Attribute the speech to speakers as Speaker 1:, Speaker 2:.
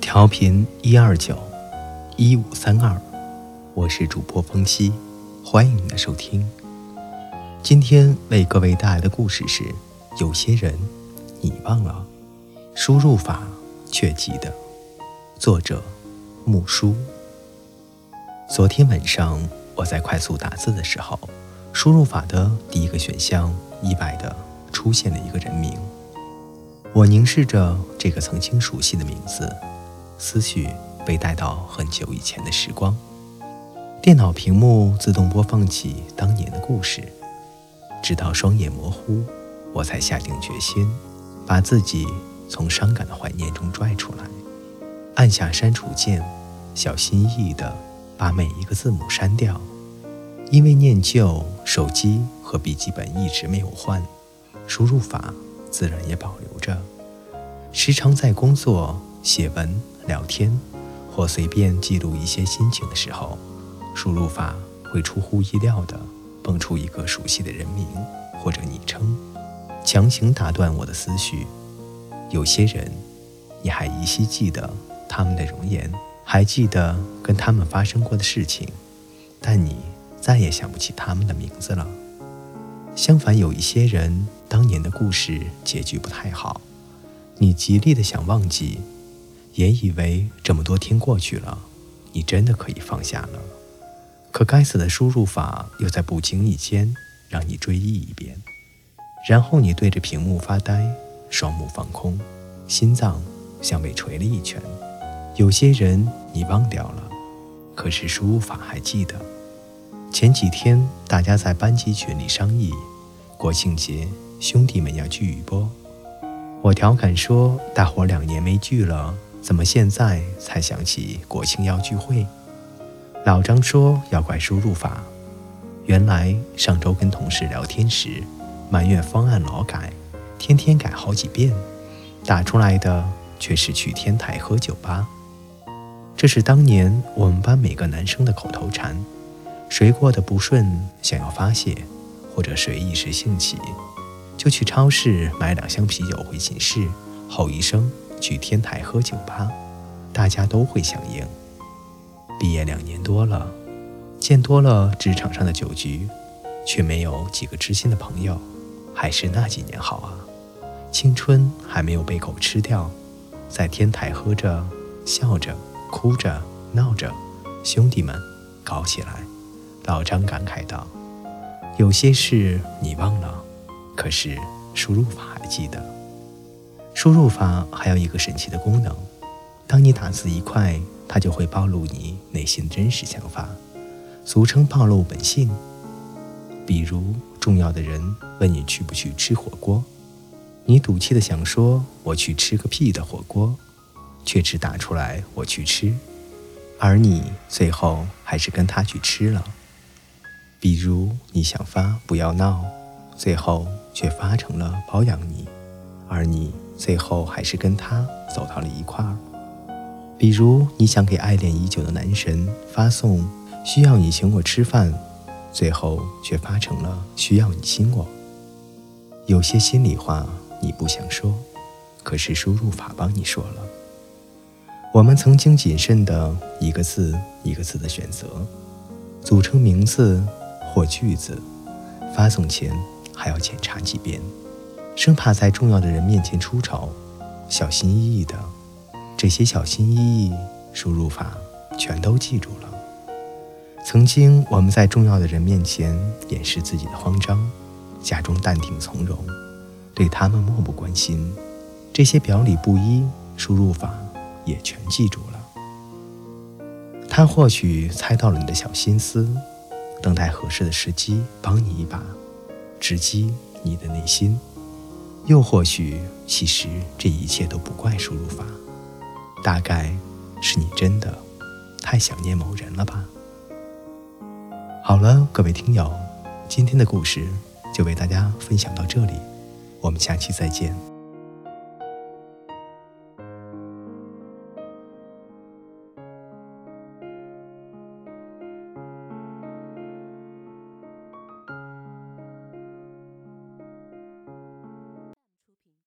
Speaker 1: 调频一二九一五三二，我是主播风夕，欢迎您的收听。今天为各位带来的故事是：有些人你忘了，输入法却记得。作者木叔。昨天晚上我在快速打字的时候，输入法的第一个选项意外的出现了一个人名。我凝视着这个曾经熟悉的名字，思绪被带到很久以前的时光。电脑屏幕自动播放起当年的故事，直到双眼模糊，我才下定决心，把自己从伤感的怀念中拽出来，按下删除键，小心翼翼地把每一个字母删掉。因为念旧，手机和笔记本一直没有换，输入法。自然也保留着。时常在工作、写文、聊天，或随便记录一些心情的时候，输入法会出乎意料地蹦出一个熟悉的人名或者昵称，强行打断我的思绪。有些人，你还依稀记得他们的容颜，还记得跟他们发生过的事情，但你再也想不起他们的名字了。相反，有一些人。当年的故事结局不太好，你极力的想忘记，也以为这么多天过去了，你真的可以放下了。可该死的输入法又在不经意间让你追忆一遍，然后你对着屏幕发呆，双目放空，心脏像被捶了一拳。有些人你忘掉了，可是输入法还记得。前几天大家在班级群里商议，国庆节。兄弟们要聚一波，我调侃说：“大伙两年没聚了，怎么现在才想起国庆要聚会？”老张说：“要怪输入法，原来上周跟同事聊天时，埋怨方案老改，天天改好几遍，打出来的却是去天台喝酒吧。这是当年我们班每个男生的口头禅，谁过得不顺想要发泄，或者谁一时兴起。”就去超市买两箱啤酒回寝室，吼一声去天台喝酒吧，大家都会响应。毕业两年多了，见多了职场上的酒局，却没有几个知心的朋友，还是那几年好啊！青春还没有被狗吃掉，在天台喝着，笑着，哭着，闹着，兄弟们搞起来！老张感慨道：“有些事你忘了。”可是输入法还记得，输入法还有一个神奇的功能，当你打字一快，它就会暴露你内心真实想法，俗称暴露本性。比如重要的人问你去不去吃火锅，你赌气的想说我去吃个屁的火锅，却只打出来我去吃，而你最后还是跟他去吃了。比如你想发不要闹，最后。却发成了包养你，而你最后还是跟他走到了一块儿。比如你想给爱恋已久的男神发送“需要你请我吃饭”，最后却发成了“需要你亲我”。有些心里话你不想说，可是输入法帮你说了。我们曾经谨慎的一个字一个字的选择，组成名字或句子，发送前。还要检查几遍，生怕在重要的人面前出丑，小心翼翼的。这些小心翼翼，输入法全都记住了。曾经我们在重要的人面前掩饰自己的慌张，假装淡定从容，对他们漠不关心。这些表里不一，输入法也全记住了。他或许猜到了你的小心思，等待合适的时机帮你一把。直击你的内心，又或许，其实这一切都不怪输入法，大概是你真的太想念某人了吧。好了，各位听友，今天的故事就为大家分享到这里，我们下期再见。